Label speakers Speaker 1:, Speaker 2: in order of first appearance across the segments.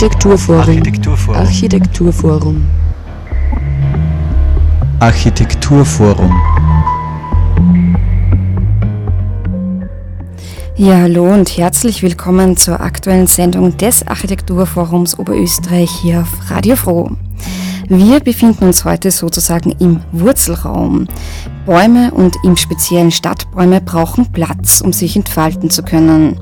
Speaker 1: Architekturforum. Architekturforum. Architekturforum.
Speaker 2: Architekturforum.
Speaker 3: Ja, hallo und herzlich willkommen zur aktuellen Sendung des Architekturforums Oberösterreich hier auf Radio Froh. Wir befinden uns heute sozusagen im Wurzelraum. Bäume und im speziellen Stadtbäume brauchen Platz, um sich entfalten zu können.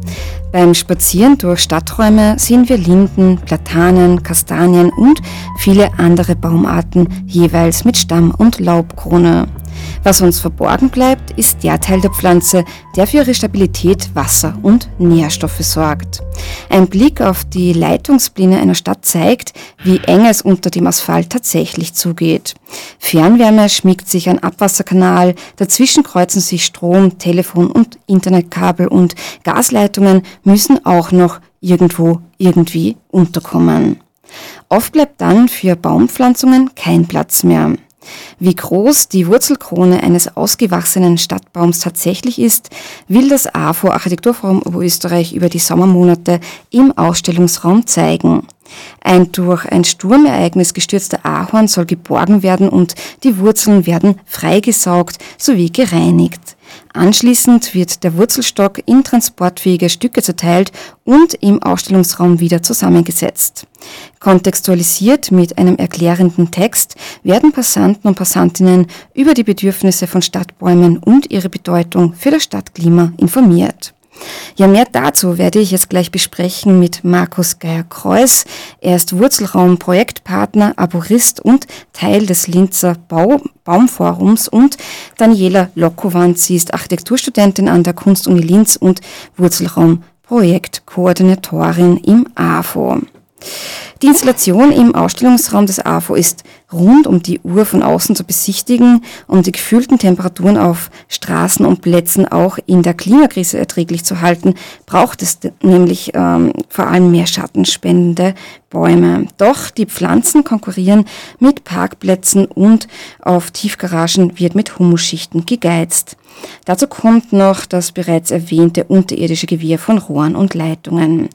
Speaker 3: Beim Spazieren durch Stadträume sehen wir Linden, Platanen, Kastanien und viele andere Baumarten, jeweils mit Stamm- und Laubkrone. Was uns verborgen bleibt, ist der Teil der Pflanze, der für ihre Stabilität Wasser und Nährstoffe sorgt. Ein Blick auf die Leitungspläne einer Stadt zeigt, wie eng es unter dem Asphalt tatsächlich zugeht. Fernwärme schmiegt sich ein Abwasserkanal, dazwischen kreuzen sich Strom, Telefon und Internetkabel und Gasleitungen müssen auch noch irgendwo irgendwie unterkommen. Oft bleibt dann für Baumpflanzungen kein Platz mehr. Wie groß die Wurzelkrone eines ausgewachsenen Stadtbaums tatsächlich ist, will das AFO Architekturforum Oberösterreich über die Sommermonate im Ausstellungsraum zeigen. Ein durch ein Sturmereignis gestürzter Ahorn soll geborgen werden und die Wurzeln werden freigesaugt sowie gereinigt. Anschließend wird der Wurzelstock in transportfähige Stücke zerteilt und im Ausstellungsraum wieder zusammengesetzt. Kontextualisiert mit einem erklärenden Text werden Passanten und Passantinnen über die Bedürfnisse von Stadtbäumen und ihre Bedeutung für das Stadtklima informiert. Ja, mehr dazu werde ich jetzt gleich besprechen mit Markus Geier-Kreuz. Er ist Wurzelraum-Projektpartner, Aborist und Teil des Linzer Bau Baumforums und Daniela Lokowand. Sie ist Architekturstudentin an der Kunstuni Linz und Wurzelraum-Projektkoordinatorin im AFO. Die Installation im Ausstellungsraum des AFO ist rund um die Uhr von außen zu besichtigen, um die gefühlten Temperaturen auf Straßen und Plätzen auch in der Klimakrise erträglich zu halten, braucht es nämlich ähm, vor allem mehr schattenspendende Bäume. Doch die Pflanzen konkurrieren mit Parkplätzen und auf Tiefgaragen wird mit Humusschichten gegeizt. Dazu kommt noch das bereits erwähnte unterirdische Gewirr von Rohren und Leitungen.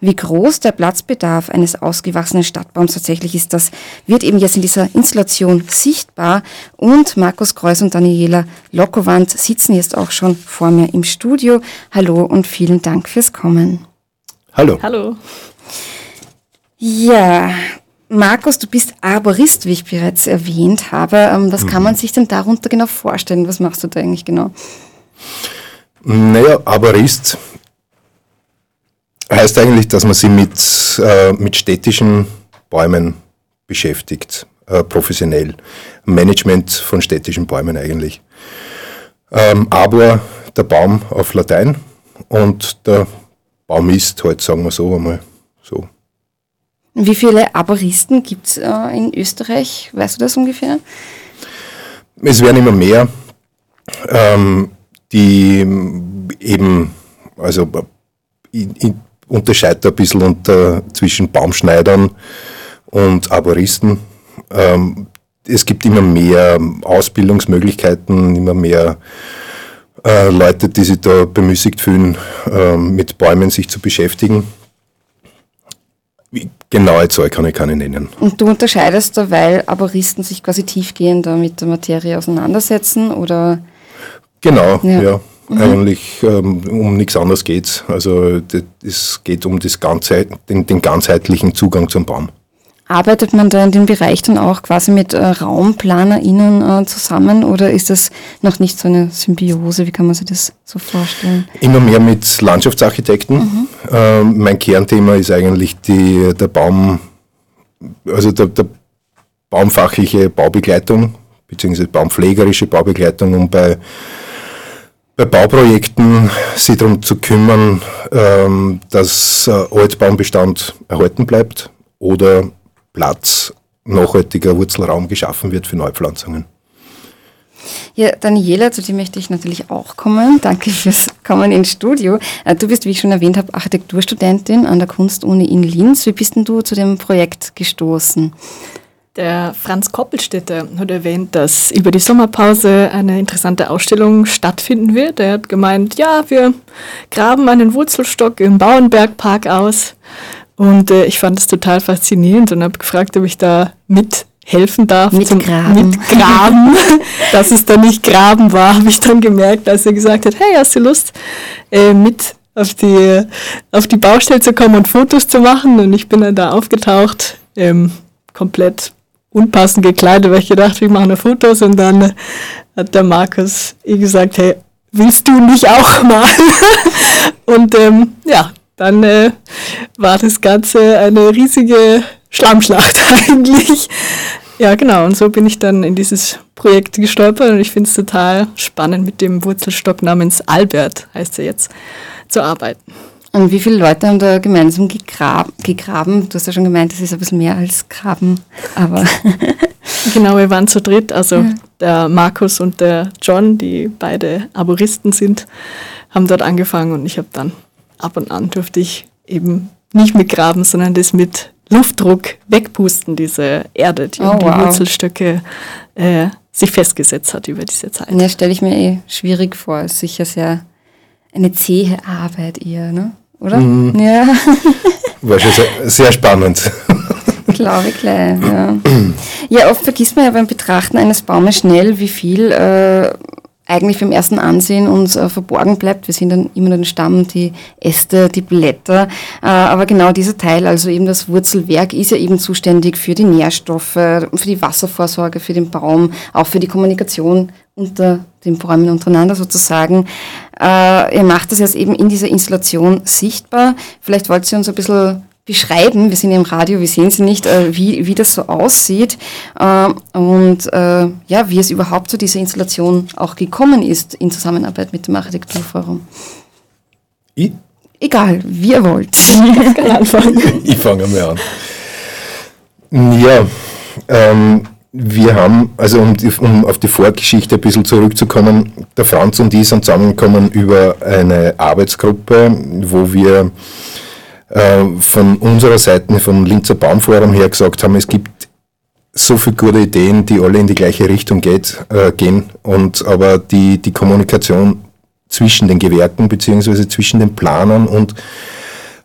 Speaker 3: Wie groß der Platzbedarf eines ausgewachsenen Stadtbaums tatsächlich ist, das wird eben jetzt in dieser Installation sichtbar. Und Markus Kreuz und Daniela Lokowand sitzen jetzt auch schon vor mir im Studio. Hallo und vielen Dank fürs Kommen.
Speaker 4: Hallo.
Speaker 3: Hallo. Ja, Markus, du bist Arborist, wie ich bereits erwähnt habe. Ähm, was kann man mhm. sich denn darunter genau vorstellen? Was machst du da eigentlich genau?
Speaker 4: Naja, Arborist heißt eigentlich, dass man sich mit, äh, mit städtischen Bäumen beschäftigt, äh, professionell. Management von städtischen Bäumen eigentlich. Ähm, Arbor, der Baum auf Latein und der Baum ist halt, sagen wir so einmal so.
Speaker 3: Wie viele Arboristen gibt es äh, in Österreich? Weißt du das ungefähr?
Speaker 4: Es werden immer mehr, ähm, die eben, also ich, ich unterscheide ein bisschen unter, zwischen Baumschneidern und Arboristen. Ähm, es gibt immer mehr Ausbildungsmöglichkeiten, immer mehr äh, Leute, die sich da bemüßigt fühlen, äh, mit Bäumen sich zu beschäftigen. Genaue Zahl kann ich keine nennen.
Speaker 3: Und du unterscheidest da, weil Aboristen sich quasi tiefgehender mit der Materie auseinandersetzen, oder?
Speaker 4: Genau, ja. ja. Mhm. Eigentlich ähm, um nichts anderes geht es. Also es geht um das Ganze, den, den ganzheitlichen Zugang zum Baum.
Speaker 3: Arbeitet man da in dem Bereich dann auch quasi mit äh, RaumplanerInnen äh, zusammen oder ist das noch nicht so eine Symbiose? Wie kann man sich das so vorstellen?
Speaker 4: Immer mehr mit Landschaftsarchitekten. Mhm. Äh, mein Kernthema ist eigentlich die, der Baum, also der, der baumfachliche Baubegleitung beziehungsweise baumpflegerische Baubegleitung, um bei, bei Bauprojekten sich darum zu kümmern, ähm, dass äh, Altbaumbestand erhalten bleibt oder Platz, nachhaltiger Wurzelraum geschaffen wird für Neupflanzungen.
Speaker 3: Ja, Daniela, zu dir möchte ich natürlich auch kommen. Danke fürs Kommen ins Studio. Äh, du bist, wie ich schon erwähnt habe, Architekturstudentin an der Kunstuni in Linz. Wie bist denn du zu dem Projekt gestoßen?
Speaker 5: Der Franz Koppelstädter hat erwähnt, dass über die Sommerpause eine interessante Ausstellung stattfinden wird. Er hat gemeint, ja, wir graben einen Wurzelstock im Bauernbergpark aus Und äh, ich fand es total faszinierend und habe gefragt, ob ich da mithelfen darf.
Speaker 3: Mit
Speaker 5: zum
Speaker 3: Graben.
Speaker 5: Mitgraben. Dass es dann nicht Graben war, habe ich dann gemerkt, als er gesagt hat, hey, hast du Lust, äh, mit auf die, auf die Baustelle zu kommen und Fotos zu machen? Und ich bin dann da aufgetaucht, ähm, komplett unpassend gekleidet, weil ich gedacht, wir machen Fotos und dann hat der Markus eh gesagt, hey, willst du nicht auch mal? und ähm, ja, dann äh, war das Ganze eine riesige Schlammschlacht eigentlich. Ja, genau. Und so bin ich dann in dieses Projekt gestolpert und ich finde es total spannend, mit dem Wurzelstock namens Albert, heißt er jetzt, zu arbeiten.
Speaker 3: Und wie viele Leute haben da gemeinsam gegrab gegraben? Du hast ja schon gemeint, das ist ein bisschen mehr als Graben, aber.
Speaker 5: genau, wir waren zu dritt, also ja. der Markus und der John, die beide Arboristen sind, haben dort angefangen und ich habe dann ab und an durfte ich eben nicht mit graben, sondern das mit Luftdruck wegpusten, diese Erde, die oh, um die wow. Wurzelstöcke äh, sich festgesetzt hat über diese Zeit.
Speaker 3: Ja, stelle ich mir eh schwierig vor. Sicher sehr eine zähe Arbeit eher, ne? oder? Mhm.
Speaker 4: Ja. War schon sehr, sehr spannend.
Speaker 3: Glaube ich gleich, ja. Ja, oft vergisst man ja beim Betrachten eines Baumes schnell, wie viel äh, eigentlich beim ersten Ansehen uns äh, verborgen bleibt. Wir sehen dann immer den Stamm, die Äste, die Blätter. Äh, aber genau dieser Teil, also eben das Wurzelwerk, ist ja eben zuständig für die Nährstoffe, für die Wasservorsorge, für den Baum, auch für die Kommunikation unter den Bäumen untereinander sozusagen. Äh, ihr macht das jetzt eben in dieser Installation sichtbar. Vielleicht wollt ihr uns ein bisschen beschreiben, wir sind im Radio, wir sehen sie nicht, äh, wie, wie das so aussieht äh, und äh, ja, wie es überhaupt zu dieser Installation auch gekommen ist in Zusammenarbeit mit dem Architekturforum.
Speaker 4: Ich?
Speaker 3: Egal, wie ihr wollt.
Speaker 4: Ich kann anfangen. ich fange mal an. Ja, ähm, wir haben, also um, um, auf die Vorgeschichte ein bisschen zurückzukommen, der Franz und ich sind zusammengekommen über eine Arbeitsgruppe, wo wir äh, von unserer Seite, vom Linzer Baumforum her gesagt haben, es gibt so viele gute Ideen, die alle in die gleiche Richtung geht, äh, gehen, und aber die, die Kommunikation zwischen den Gewerken beziehungsweise zwischen den Planern und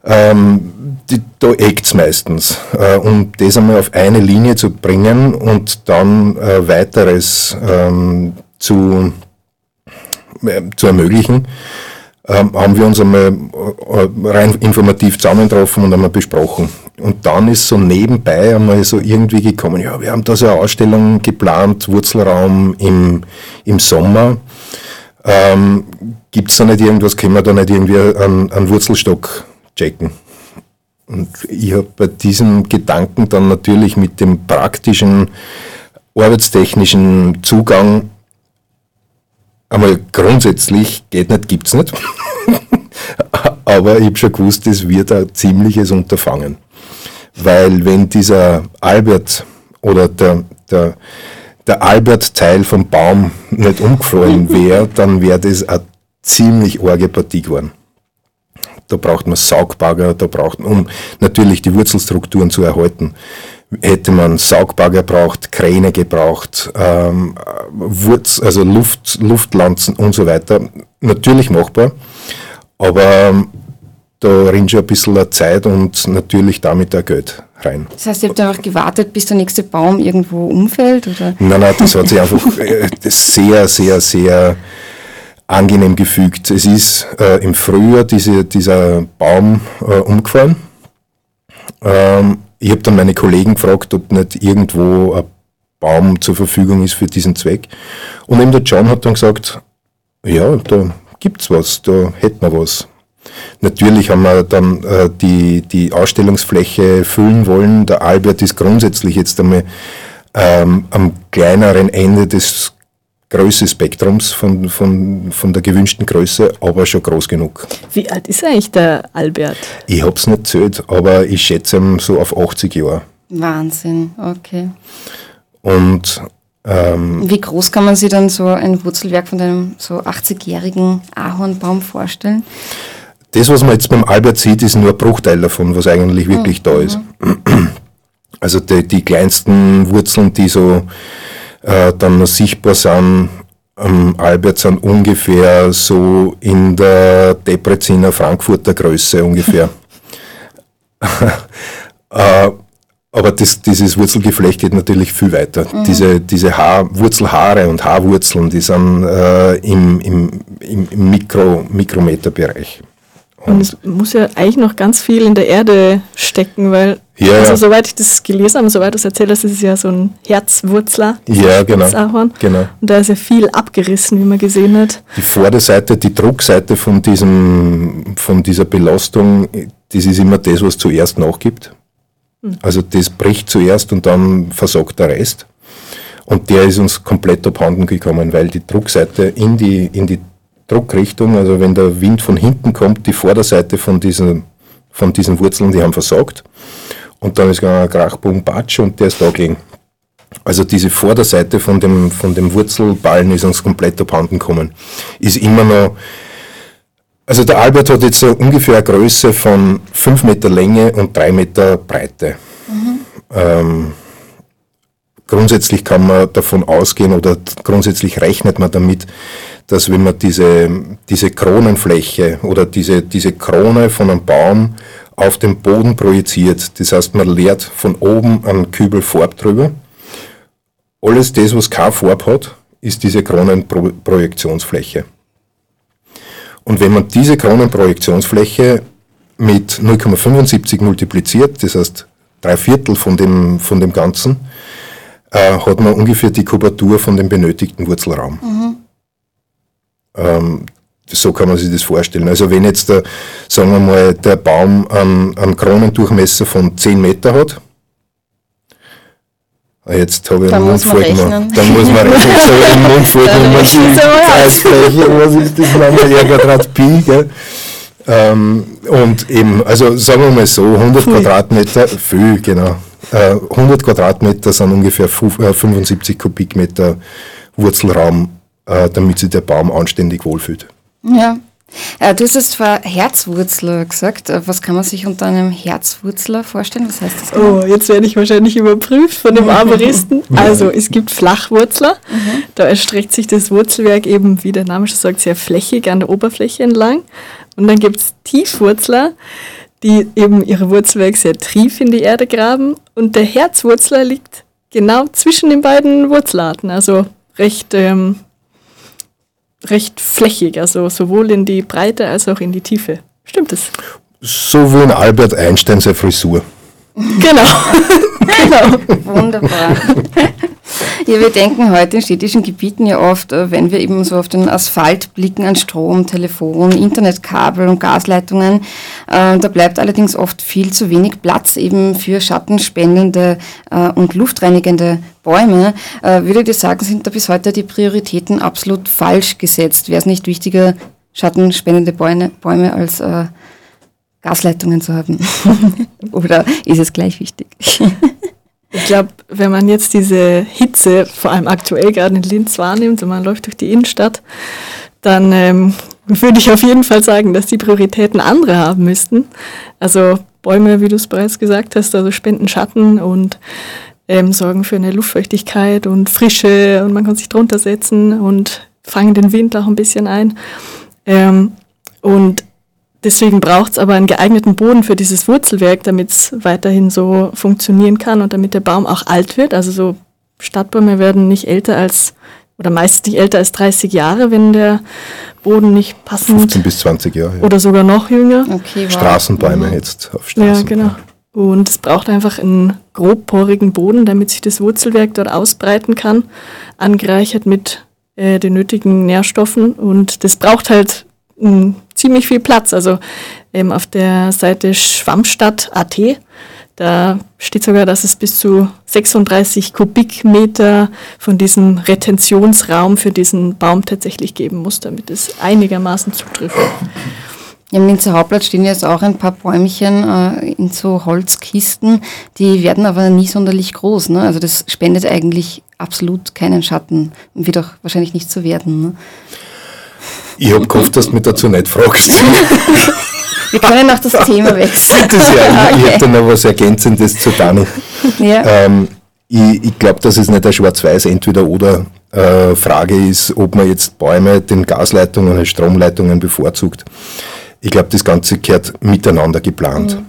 Speaker 4: ähm, die, da eckt meistens. Äh, um das einmal auf eine Linie zu bringen und dann äh, weiteres ähm, zu, äh, zu ermöglichen, haben wir uns einmal äh, rein informativ zusammengetroffen und einmal besprochen. Und dann ist so nebenbei einmal so irgendwie gekommen, ja, wir haben da so eine Ausstellung geplant, Wurzelraum im, im Sommer. Ähm, Gibt es da nicht irgendwas, können wir da nicht irgendwie einen, einen Wurzelstock checken? Und ich habe bei diesem Gedanken dann natürlich mit dem praktischen, arbeitstechnischen Zugang einmal grundsätzlich geht nicht, gibt's nicht. Aber ich habe schon gewusst, es wird ein ziemliches Unterfangen. Weil wenn dieser Albert oder der, der, der Albert-Teil vom Baum nicht umgefallen wäre, dann wäre das eine ziemlich arge Partie geworden. Da braucht man Saugbagger, da braucht man, um natürlich die Wurzelstrukturen zu erhalten, hätte man Saugbagger braucht, Kräne gebraucht, ähm, Wurz, also Luft, Luftlanzen und so weiter. Natürlich machbar, aber ähm, da rinnt schon ein bisschen Zeit und natürlich damit auch Geld rein.
Speaker 3: Das heißt, ihr habt einfach gewartet, bis der nächste Baum irgendwo umfällt? Oder?
Speaker 4: Nein, nein, das hat sich einfach äh, sehr, sehr, sehr angenehm gefügt. Es ist äh, im Frühjahr diese, dieser Baum äh, umgefallen. Ähm, ich habe dann meine Kollegen gefragt, ob nicht irgendwo ein Baum zur Verfügung ist für diesen Zweck. Und eben der John hat dann gesagt, ja, da gibt's was, da hätten wir was. Natürlich haben wir dann äh, die, die Ausstellungsfläche füllen wollen. Der Albert ist grundsätzlich jetzt einmal ähm, am kleineren Ende des Größe-Spektrums von, von, von der gewünschten Größe, aber schon groß genug.
Speaker 5: Wie alt ist eigentlich der Albert?
Speaker 4: Ich habe es nicht zählt, aber ich schätze ihn so auf 80 Jahre.
Speaker 3: Wahnsinn, okay.
Speaker 4: Und ähm,
Speaker 3: wie groß kann man sich dann so ein Wurzelwerk von einem so 80-jährigen Ahornbaum vorstellen?
Speaker 4: Das, was man jetzt beim Albert sieht, ist nur ein Bruchteil davon, was eigentlich wirklich mhm. da ist. Also die, die kleinsten Wurzeln, die so äh, dann noch sichtbar sind, am Albert sind ungefähr so in der Debreziner Frankfurter Größe ungefähr. äh, aber das, dieses Wurzelgeflecht geht natürlich viel weiter. Mhm. Diese, diese Haar, Wurzelhaare und Haarwurzeln, die sind äh, im, im, im, im Mikro, Mikrometerbereich.
Speaker 5: Und es muss ja eigentlich noch ganz viel in der Erde stecken, weil, ja, also soweit ich das gelesen habe, soweit du es erzählt hast, ist es ja so ein Herzwurzler.
Speaker 4: Ja, genau, genau.
Speaker 5: Und da ist ja viel abgerissen, wie man gesehen hat.
Speaker 4: Die Vorderseite, die Druckseite von, diesem, von dieser Belastung, das ist immer das, was zuerst nachgibt. Hm. Also das bricht zuerst und dann versagt der Rest. Und der ist uns komplett abhanden gekommen, weil die Druckseite in die, in die Druckrichtung, also wenn der Wind von hinten kommt, die Vorderseite von diesen, von diesen Wurzeln, die haben versagt. Und dann ist ein Krachbogen Batsch und der ist da gelegen. Also diese Vorderseite von dem, von dem Wurzelballen ist uns komplett abhanden gekommen. Ist immer noch, also der Albert hat jetzt so ungefähr eine Größe von 5 Meter Länge und 3 Meter Breite. Mhm. Ähm, grundsätzlich kann man davon ausgehen oder grundsätzlich rechnet man damit, dass wenn man diese, diese Kronenfläche oder diese, diese Krone von einem Baum auf den Boden projiziert, das heißt, man leert von oben einen Kübel Farb drüber. Alles das, was keine Farbe hat, ist diese Kronenprojektionsfläche. Und wenn man diese Kronenprojektionsfläche mit 0,75 multipliziert, das heißt drei Viertel von dem, von dem Ganzen, äh, hat man ungefähr die Kubatur von dem benötigten Wurzelraum. Mhm. Ähm, so kann man sich das vorstellen. Also wenn jetzt der, sagen wir mal, der Baum einen, einen Kronendurchmesser von 10 Meter hat, Jetzt habe ich
Speaker 3: einen Mundfall gemacht.
Speaker 4: Dann muss man rechnen, so im Mundfall man die Kreisfläche, was ist das nochmal, R Quadrat Pi, gell? Ähm, und eben, also sagen wir mal so, 100 Pui. Quadratmeter, viel, genau. Äh, 100 Quadratmeter sind ungefähr 75 äh, Kubikmeter Wurzelraum äh, damit sich der Baum anständig wohlfühlt.
Speaker 3: Ja. Äh, du hast es zwar Herzwurzler gesagt. Äh, was kann man sich unter einem Herzwurzler vorstellen? Was heißt das?
Speaker 5: Genau? Oh, jetzt werde ich wahrscheinlich überprüft von dem Arboristen. Also, es gibt Flachwurzler. Mhm. Da erstreckt sich das Wurzelwerk eben, wie der Name schon sagt, sehr flächig an der Oberfläche entlang. Und dann gibt es Tiefwurzler, die eben ihre Wurzelwerk sehr tief in die Erde graben. Und der Herzwurzler liegt genau zwischen den beiden Wurzelarten. Also recht ähm, recht flächig, also sowohl in die Breite als auch in die Tiefe. Stimmt es?
Speaker 4: So wie in Albert Einstein seine Frisur.
Speaker 5: Genau. genau.
Speaker 3: Wunderbar. Ja, wir denken heute in städtischen Gebieten ja oft, äh, wenn wir eben so auf den Asphalt blicken, an Strom, Telefon, Internetkabel und Gasleitungen. Äh, da bleibt allerdings oft viel zu wenig Platz eben für schattenspendende äh, und luftreinigende Bäume. Würdet ihr sagen, sind da bis heute die Prioritäten absolut falsch gesetzt? Wäre es nicht wichtiger, schattenspendende Bäume, Bäume als Gasleitungen zu haben? Oder ist es gleich wichtig?
Speaker 5: Ich glaube, wenn man jetzt diese Hitze, vor allem aktuell gerade in Linz wahrnimmt und man läuft durch die Innenstadt, dann ähm, würde ich auf jeden Fall sagen, dass die Prioritäten andere haben müssten. Also Bäume, wie du es bereits gesagt hast, also spenden Schatten und ähm, sorgen für eine Luftfeuchtigkeit und Frische und man kann sich drunter setzen und fangen den Wind auch ein bisschen ein. Ähm, und Deswegen braucht es aber einen geeigneten Boden für dieses Wurzelwerk, damit es weiterhin so funktionieren kann und damit der Baum auch alt wird. Also so Stadtbäume werden nicht älter als oder meistens nicht älter als 30 Jahre, wenn der Boden nicht passend
Speaker 4: 15 bis 20 Jahre. Ja.
Speaker 5: Oder sogar noch jünger.
Speaker 4: Okay, wow. Straßenbäume mhm. jetzt auf Straßen.
Speaker 5: Ja, genau. Und es braucht einfach einen grobporigen Boden, damit sich das Wurzelwerk dort ausbreiten kann, angereichert mit äh, den nötigen Nährstoffen. Und das braucht halt ein ziemlich viel Platz. Also ähm, auf der Seite Schwammstadt.at, da steht sogar, dass es bis zu 36 Kubikmeter von diesem Retentionsraum für diesen Baum tatsächlich geben muss, damit es einigermaßen zutrifft.
Speaker 3: Im Linzer Hauptplatz stehen jetzt auch ein paar Bäumchen äh, in so Holzkisten, die werden aber nie sonderlich groß. Ne? Also das spendet eigentlich absolut keinen Schatten und wird auch wahrscheinlich nicht so werden. Ne?
Speaker 4: Ich habe gehofft, dass du mich dazu nicht fragst.
Speaker 3: Wir können auch das Thema wechseln.
Speaker 4: Bitte sehr, okay. ich habe da noch was Ergänzendes zu Dani. Ja. Ähm, ich, ich glaube, dass es nicht eine schwarz-weiß Entweder-Oder äh, Frage ist, ob man jetzt Bäume den Gasleitungen und Stromleitungen bevorzugt. Ich glaube, das Ganze gehört miteinander geplant. Mhm.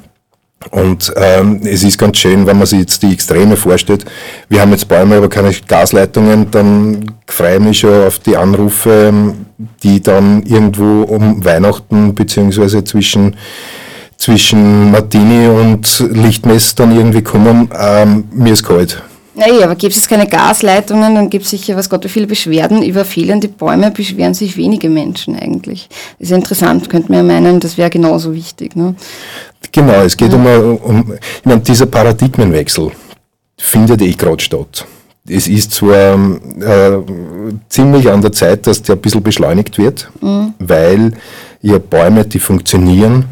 Speaker 4: Und ähm, es ist ganz schön, wenn man sich jetzt die Extreme vorstellt. Wir haben jetzt Bäume, aber keine Gasleitungen, dann freue ich mich schon auf die Anrufe, die dann irgendwo um Weihnachten beziehungsweise zwischen zwischen Martini und Lichtmess dann irgendwie kommen. Ähm, mir ist kalt.
Speaker 3: Naja, aber gibt es keine Gasleitungen, dann gibt es sicher, was Gott, wie viele Beschwerden über fehlende Bäume beschweren sich wenige Menschen eigentlich. Das ist interessant, könnte man ja meinen, das wäre genauso wichtig. Ne?
Speaker 4: Genau, es geht ja. um, um, ich meine, dieser Paradigmenwechsel findet eh gerade statt. Es ist zwar äh, ziemlich an der Zeit, dass der ein bisschen beschleunigt wird, mhm. weil ja Bäume, die funktionieren,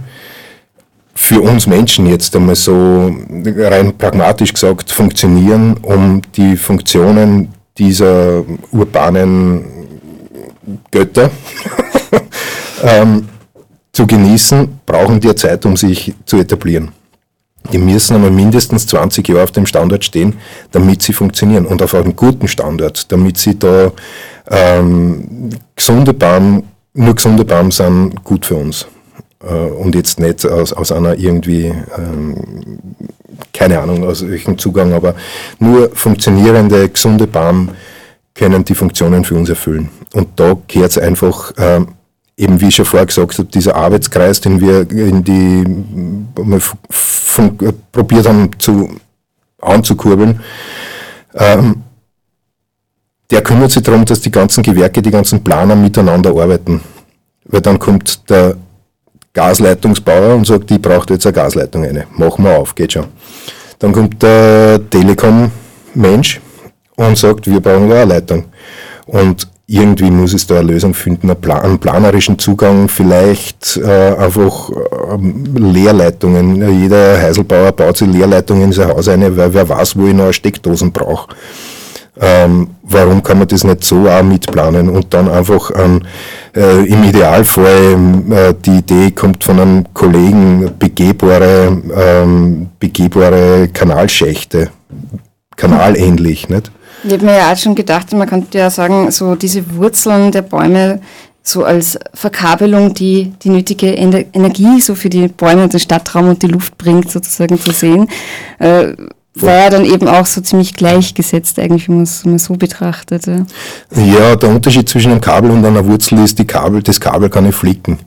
Speaker 4: für uns Menschen jetzt einmal so rein pragmatisch gesagt funktionieren, um die Funktionen dieser urbanen Götter ähm, zu genießen, brauchen die Zeit, um sich zu etablieren. Die müssen einmal mindestens 20 Jahre auf dem Standort stehen, damit sie funktionieren und auf einem guten Standort, damit sie da ähm, gesunde Baum, nur gesunde Baum sind gut für uns. Äh, und jetzt nicht aus, aus einer irgendwie, ähm, keine Ahnung, aus welchem Zugang, aber nur funktionierende, gesunde Baum können die Funktionen für uns erfüllen. Und da gehört es einfach, ähm, eben wie ich schon vorher gesagt habe, dieser Arbeitskreis, den wir in die, von, probiert haben zu, anzukurbeln, ähm, der kümmert sich darum, dass die ganzen Gewerke, die ganzen Planer miteinander arbeiten. Weil dann kommt der Gasleitungsbauer und sagt, ich brauche jetzt eine Gasleitung eine. Machen wir auf, geht schon. Dann kommt der Telekom-Mensch und sagt, wir brauchen eine Leitung. Und irgendwie muss es da eine Lösung finden, einen, planerischen Zugang, vielleicht äh, einfach äh, Leerleitungen. Jeder Heiselbauer baut sich Leerleitungen in sein Haus ein, weil wer weiß, wo ich noch eine Steckdosen brauche. Ähm, warum kann man das nicht so auch mitplanen und dann einfach ähm, äh, im Idealfall äh, die Idee kommt von einem Kollegen, begehbare, ähm, begehbare Kanalschächte, kanalähnlich, nicht?
Speaker 3: Ich habe mir ja auch schon gedacht, man könnte ja sagen, so diese Wurzeln der Bäume so als Verkabelung, die die nötige Energie so für die Bäume und den Stadtraum und die Luft bringt, sozusagen zu sehen. Äh, war ja dann eben auch so ziemlich gleichgesetzt, eigentlich, wenn man es so betrachtet. Ja.
Speaker 4: ja, der Unterschied zwischen einem Kabel und einer Wurzel ist, die Kabel, das Kabel kann ich flicken.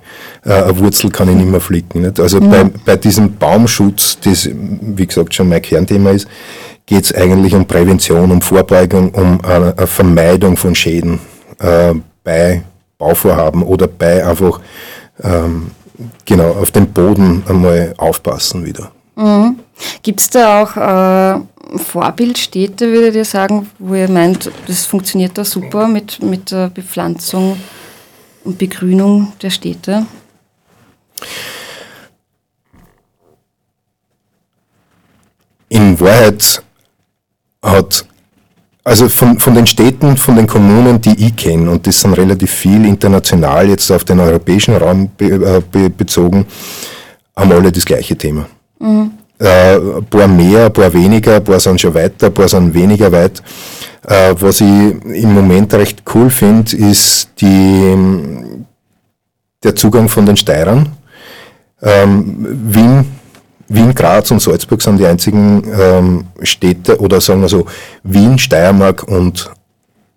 Speaker 4: Äh, eine Wurzel kann ich nicht mehr flicken. Nicht? Also ja. bei, bei diesem Baumschutz, das, wie gesagt, schon mein Kernthema ist, geht es eigentlich um Prävention, um Vorbeugung, um eine, eine Vermeidung von Schäden äh, bei Bauvorhaben oder bei einfach ähm, genau auf den Boden einmal aufpassen wieder.
Speaker 3: Mhm. Gibt es da auch äh, Vorbildstädte, würdet ihr sagen, wo ihr meint, das funktioniert da super mit, mit der Bepflanzung und Begrünung der Städte?
Speaker 4: In Wahrheit hat, also von, von den Städten, von den Kommunen, die ich kenne, und das sind relativ viel international jetzt auf den europäischen Raum be, äh, be, bezogen, haben alle das gleiche Thema. Mhm. Äh, ein paar mehr, ein paar weniger, ein paar sind schon weiter, ein paar sind weniger weit. Äh, was ich im Moment recht cool finde, ist die, der Zugang von den Steirern. Ähm, Wien, Wien, Graz und Salzburg sind die einzigen ähm, Städte, oder sagen wir so, Wien, Steiermark und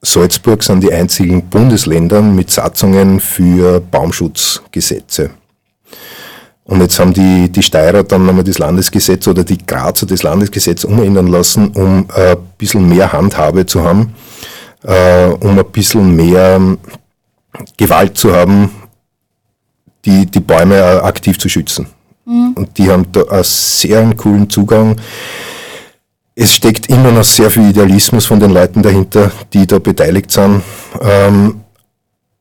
Speaker 4: Salzburg sind die einzigen Bundesländer mit Satzungen für Baumschutzgesetze. Und jetzt haben die, die Steirer dann nochmal das Landesgesetz oder die Grazer das Landesgesetz umändern lassen, um äh, ein bisschen mehr Handhabe zu haben, äh, um ein bisschen mehr Gewalt zu haben, die, die Bäume äh, aktiv zu schützen. Mhm. Und die haben da einen sehr coolen Zugang. Es steckt immer noch sehr viel Idealismus von den Leuten dahinter, die da beteiligt sind. Ähm,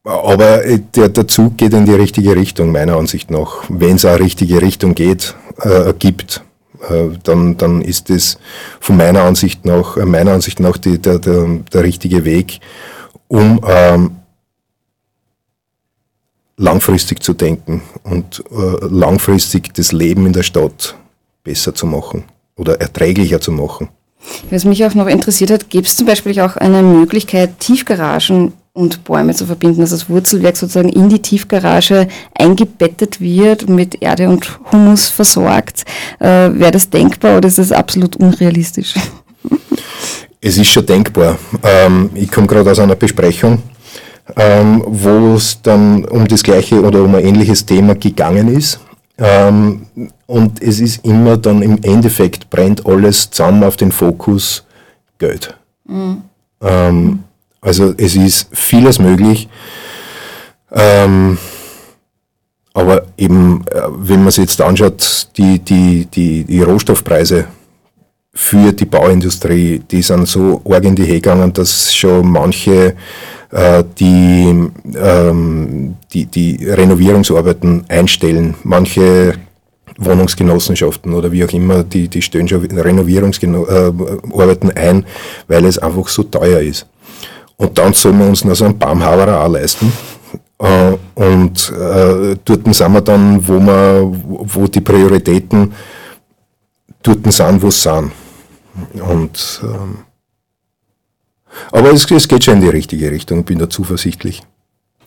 Speaker 4: aber äh, der, der Zug geht in die richtige Richtung, meiner Ansicht nach. Wenn es eine richtige Richtung geht, äh, gibt, äh, dann, dann ist es von meiner Ansicht nach, äh, meiner Ansicht nach die, der, der, der richtige Weg, um ähm, langfristig zu denken und äh, langfristig das Leben in der Stadt besser zu machen oder erträglicher zu machen.
Speaker 3: Was mich auch noch interessiert hat, gibt es zum Beispiel auch eine Möglichkeit, Tiefgaragen und Bäume zu verbinden, dass das Wurzelwerk sozusagen in die Tiefgarage eingebettet wird, mit Erde und Humus versorgt. Äh, Wäre das denkbar oder ist das absolut unrealistisch?
Speaker 4: Es ist schon denkbar. Ähm, ich komme gerade aus einer Besprechung, ähm, wo es dann um das gleiche oder um ein ähnliches Thema gegangen ist. Ähm, und es ist immer dann im Endeffekt brennt alles zusammen auf den Fokus Geld. Mhm. Ähm, also es ist vieles möglich. Ähm, aber eben, äh, wenn man sich jetzt anschaut, die, die, die, die Rohstoffpreise für die Bauindustrie, die sind so arg in die Höhe gegangen, dass schon manche äh, die, ähm, die, die Renovierungsarbeiten einstellen. Manche Wohnungsgenossenschaften oder wie auch immer, die, die stellen schon Renovierungsarbeiten ein, weil es einfach so teuer ist. Und dann sollen wir uns noch so einen Baumhauerer auch leisten. Äh, und äh, dort sind wir dann, wo, wir, wo die Prioritäten dort sind, wo es sind. Und, ähm, aber es, es geht schon in die richtige Richtung, bin da zuversichtlich.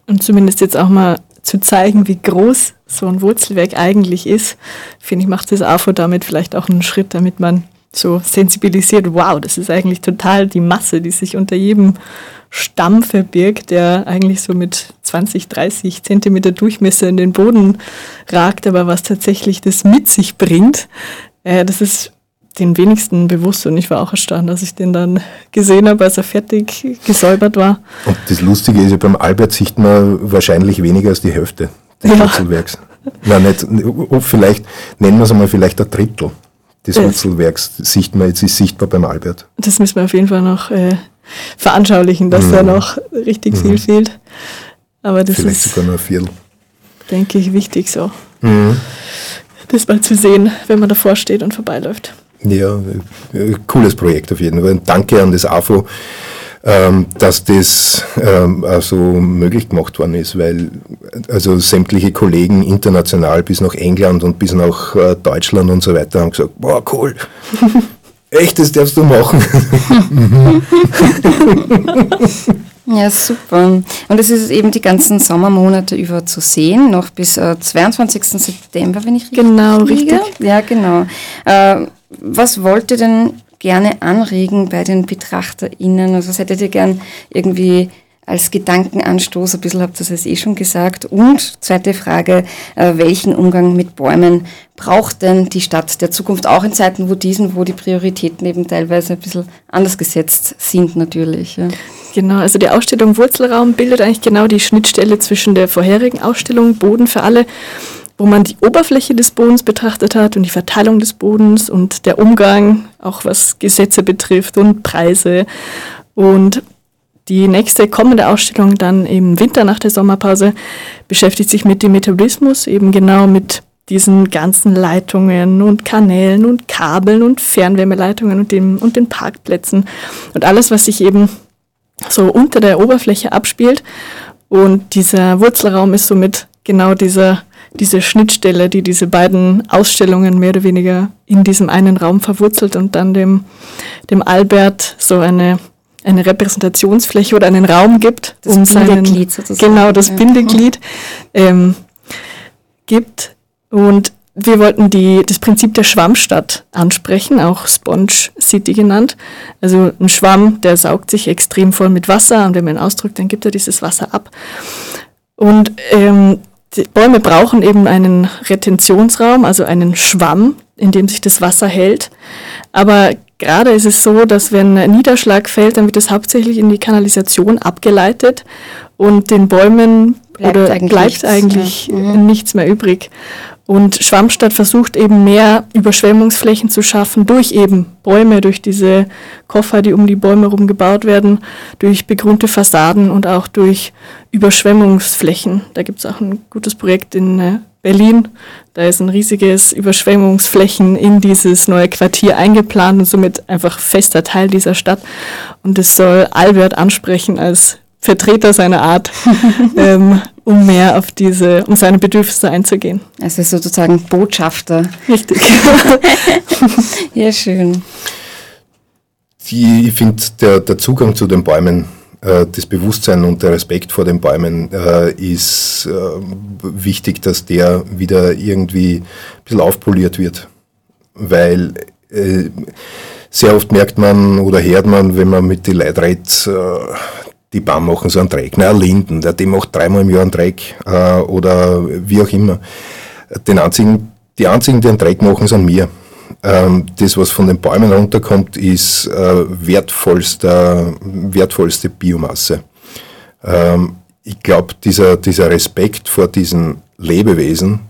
Speaker 5: Und zumindest jetzt auch mal zu zeigen, wie groß so ein Wurzelwerk eigentlich ist, finde ich, macht das AFO damit vielleicht auch einen Schritt, damit man so sensibilisiert, wow, das ist eigentlich total die Masse, die sich unter jedem Stamm verbirgt, der eigentlich so mit 20, 30 Zentimeter Durchmesser in den Boden ragt, aber was tatsächlich das mit sich bringt, äh, das ist den wenigsten bewusst und ich war auch erstaunt, als ich den dann gesehen habe, als er fertig gesäubert war.
Speaker 4: Und das Lustige ist ja, beim Albert sieht man wahrscheinlich weniger als die Hälfte des ja. Wurzelwerks. Nein, nicht, oh, vielleicht nennen wir es einmal vielleicht ein Drittel des Wurzelwerks sieht man, jetzt ist sichtbar beim Albert.
Speaker 5: Das müssen wir auf jeden Fall noch äh, veranschaulichen, dass mhm. da noch richtig mhm. viel fehlt. Aber das
Speaker 4: vielleicht ist sogar nur ein Viertel.
Speaker 5: Denke ich, wichtig so. Mhm. Das mal zu sehen, wenn man davor steht und vorbeiläuft.
Speaker 4: Ja, äh, cooles Projekt auf jeden Fall. Danke an das AFO, ähm, dass das ähm, also möglich gemacht worden ist, weil also sämtliche Kollegen international bis nach England und bis nach äh, Deutschland und so weiter haben gesagt, boah, cool. Echt, das darfst du machen.
Speaker 3: Ja, super. Und es ist eben die ganzen Sommermonate über zu sehen, noch bis äh, 22. September, wenn ich
Speaker 5: richtig Genau, richtig.
Speaker 3: Ja, genau. Äh, was wollt ihr denn gerne anregen bei den BetrachterInnen? Also was hättet ihr gern irgendwie als Gedankenanstoß, ein bisschen habt ihr es eh schon gesagt. Und zweite Frage, äh, welchen Umgang mit Bäumen braucht denn die Stadt der Zukunft, auch in Zeiten, wo diesen, wo die Prioritäten eben teilweise ein bisschen anders gesetzt sind natürlich. Ja.
Speaker 5: Genau, also die Ausstellung Wurzelraum bildet eigentlich genau die Schnittstelle zwischen der vorherigen Ausstellung Boden für alle wo man die Oberfläche des Bodens betrachtet hat und die Verteilung des Bodens und der Umgang, auch was Gesetze betrifft und Preise. Und die nächste kommende Ausstellung dann im Winter nach der Sommerpause beschäftigt sich mit dem Metabolismus, eben genau mit diesen ganzen Leitungen und Kanälen und Kabeln und Fernwärmeleitungen und, dem, und den Parkplätzen und alles, was sich eben so unter der Oberfläche abspielt. Und dieser Wurzelraum ist somit genau dieser diese Schnittstelle, die diese beiden Ausstellungen mehr oder weniger in diesem einen Raum verwurzelt und dann dem, dem Albert so eine, eine Repräsentationsfläche oder einen Raum gibt,
Speaker 3: das um Bindeglied sozusagen.
Speaker 5: Genau, das ja. Bindeglied ähm, gibt. Und wir wollten die, das Prinzip der Schwammstadt ansprechen, auch Sponge City genannt. Also ein Schwamm, der saugt sich extrem voll mit Wasser und wenn man ihn ausdrückt, dann gibt er dieses Wasser ab. Und ähm, die Bäume brauchen eben einen Retentionsraum, also einen Schwamm, in dem sich das Wasser hält. Aber gerade ist es so, dass wenn Niederschlag fällt, dann wird es hauptsächlich in die Kanalisation abgeleitet und den Bäumen bleibt oder eigentlich bleibt nichts, eigentlich ja. Mhm. nichts mehr übrig. Und Schwammstadt versucht eben mehr Überschwemmungsflächen zu schaffen durch eben Bäume, durch diese Koffer, die um die Bäume herum gebaut werden, durch begrünte Fassaden und auch durch Überschwemmungsflächen. Da gibt es auch ein gutes Projekt in äh, Berlin. Da ist ein riesiges Überschwemmungsflächen in dieses neue Quartier eingeplant und somit einfach fester Teil dieser Stadt. Und es soll Albert ansprechen als Vertreter seiner Art, ähm, um mehr auf diese, um seine Bedürfnisse einzugehen.
Speaker 3: Also sozusagen Botschafter.
Speaker 5: Richtig.
Speaker 3: ja, schön.
Speaker 4: Die, ich finde, der, der Zugang zu den Bäumen äh, das Bewusstsein und der Respekt vor den Bäumen äh, ist äh, wichtig, dass der wieder irgendwie ein bisschen aufpoliert wird. Weil äh, sehr oft merkt man oder hört man, wenn man mit den Leuten redet, äh, die Baum machen so einen Dreck. Na, Linden, der, die macht dreimal im Jahr einen Dreck äh, oder wie auch immer. Den einzigen, die einzigen, die einen Dreck machen, sind wir. Ähm, das, was von den Bäumen runterkommt, ist äh, wertvollste, wertvollste Biomasse. Ähm, ich glaube, dieser, dieser Respekt vor diesen Lebewesen,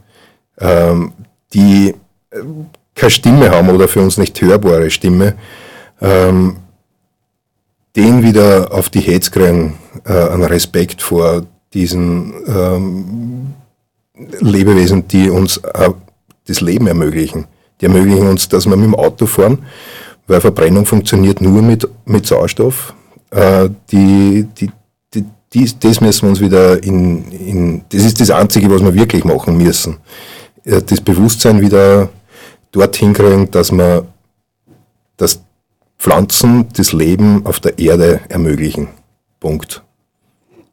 Speaker 4: ähm, die äh, keine Stimme haben oder für uns nicht hörbare Stimme, ähm, den wieder auf die Hetz kriegen, äh, einen Respekt vor diesen ähm, Lebewesen, die uns äh, das Leben ermöglichen. Die ermöglichen uns, dass wir mit dem Auto fahren, weil Verbrennung funktioniert nur mit, mit Sauerstoff. Äh, die, die, die, die, das müssen wir uns wieder in, in, das ist das Einzige, was wir wirklich machen müssen. Äh, das Bewusstsein wieder dorthin kriegen, dass wir, dass Pflanzen das Leben auf der Erde ermöglichen. Punkt.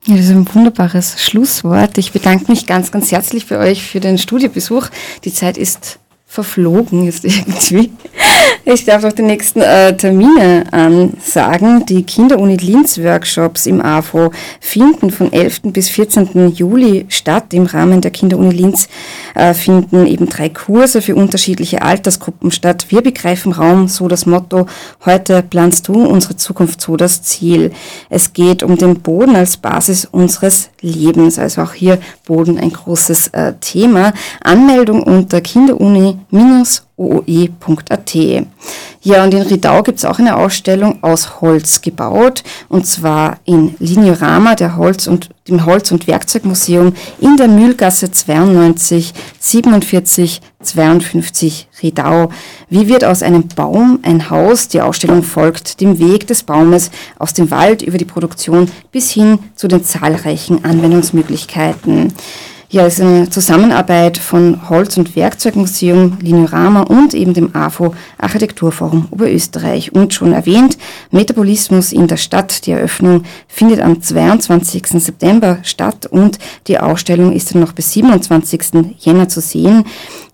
Speaker 3: Ja, das ist ein wunderbares Schlusswort. Ich bedanke mich ganz, ganz herzlich für euch für den Studiobesuch. Die Zeit ist verflogen ist irgendwie. Ich darf auch die nächsten äh, Termine ansagen. Die Kinderuni Linz Workshops im AFO finden von 11. bis 14. Juli statt. Im Rahmen der Kinderuni Linz äh, finden eben drei Kurse für unterschiedliche Altersgruppen statt. Wir begreifen Raum, so das Motto. Heute planst du unsere Zukunft, so das Ziel. Es geht um den Boden als Basis unseres Lebens. Also auch hier Boden ein großes äh, Thema. Anmeldung unter kinderuni-ooe.at. Ja, und in Riedau gibt es auch eine Ausstellung aus Holz gebaut, und zwar in Liniorama, der Holz und, dem Holz- und Werkzeugmuseum in der Mühlgasse 92 47 52 Riedau. Wie wird aus einem Baum ein Haus? Die Ausstellung folgt dem Weg des Baumes aus dem Wald über die Produktion bis hin zu den zahlreichen Anwendungsmöglichkeiten. Ja, es ist eine Zusammenarbeit von Holz- und Werkzeugmuseum Liniorama und eben dem AFO Architekturforum Oberösterreich. Und schon erwähnt, Metabolismus in der Stadt. Die Eröffnung findet am 22. September statt und die Ausstellung ist dann noch bis 27. Jänner zu sehen.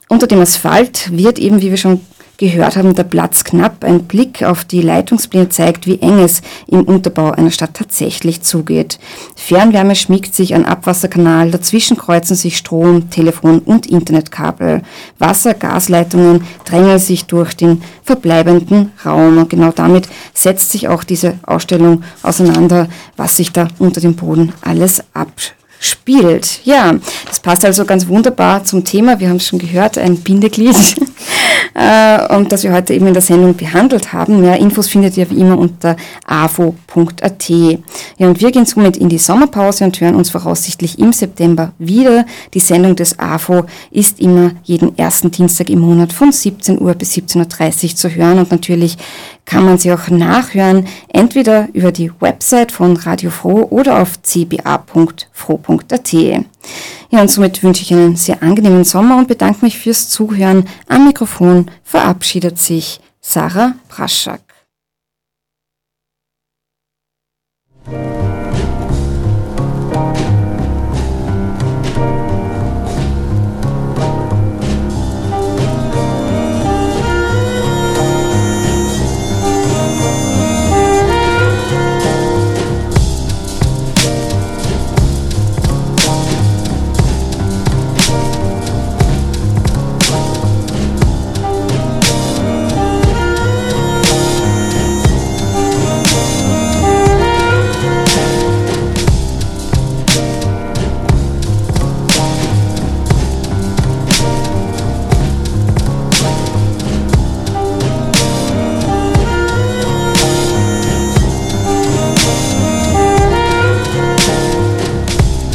Speaker 3: Unter dem Asphalt wird eben, wie wir schon gehört haben, der Platz knapp. Ein Blick auf die Leitungspläne zeigt, wie eng es im Unterbau einer Stadt tatsächlich zugeht. Fernwärme schmiegt sich an Abwasserkanal, dazwischen kreuzen sich Strom, Telefon und Internetkabel. Wasser, Gasleitungen drängen sich durch den verbleibenden Raum. Und genau damit setzt sich auch diese Ausstellung auseinander, was sich da unter dem Boden alles abspielt spielt. Ja, das passt also ganz wunderbar zum Thema. Wir haben es schon gehört, ein Bindeglied, äh, und das wir heute eben in der Sendung behandelt haben. Mehr Infos findet ihr wie immer unter avo.at. Ja, und wir gehen somit in die Sommerpause und hören uns voraussichtlich im September wieder. Die Sendung des AVO ist immer jeden ersten Dienstag im Monat von 17 Uhr bis 17.30 Uhr zu hören und natürlich kann man sie auch nachhören, entweder über die Website von Radio Froh oder auf cba.froh.at. Ja, und somit wünsche ich Ihnen einen sehr angenehmen Sommer und bedanke mich fürs Zuhören. Am Mikrofon verabschiedet sich Sarah Praschak.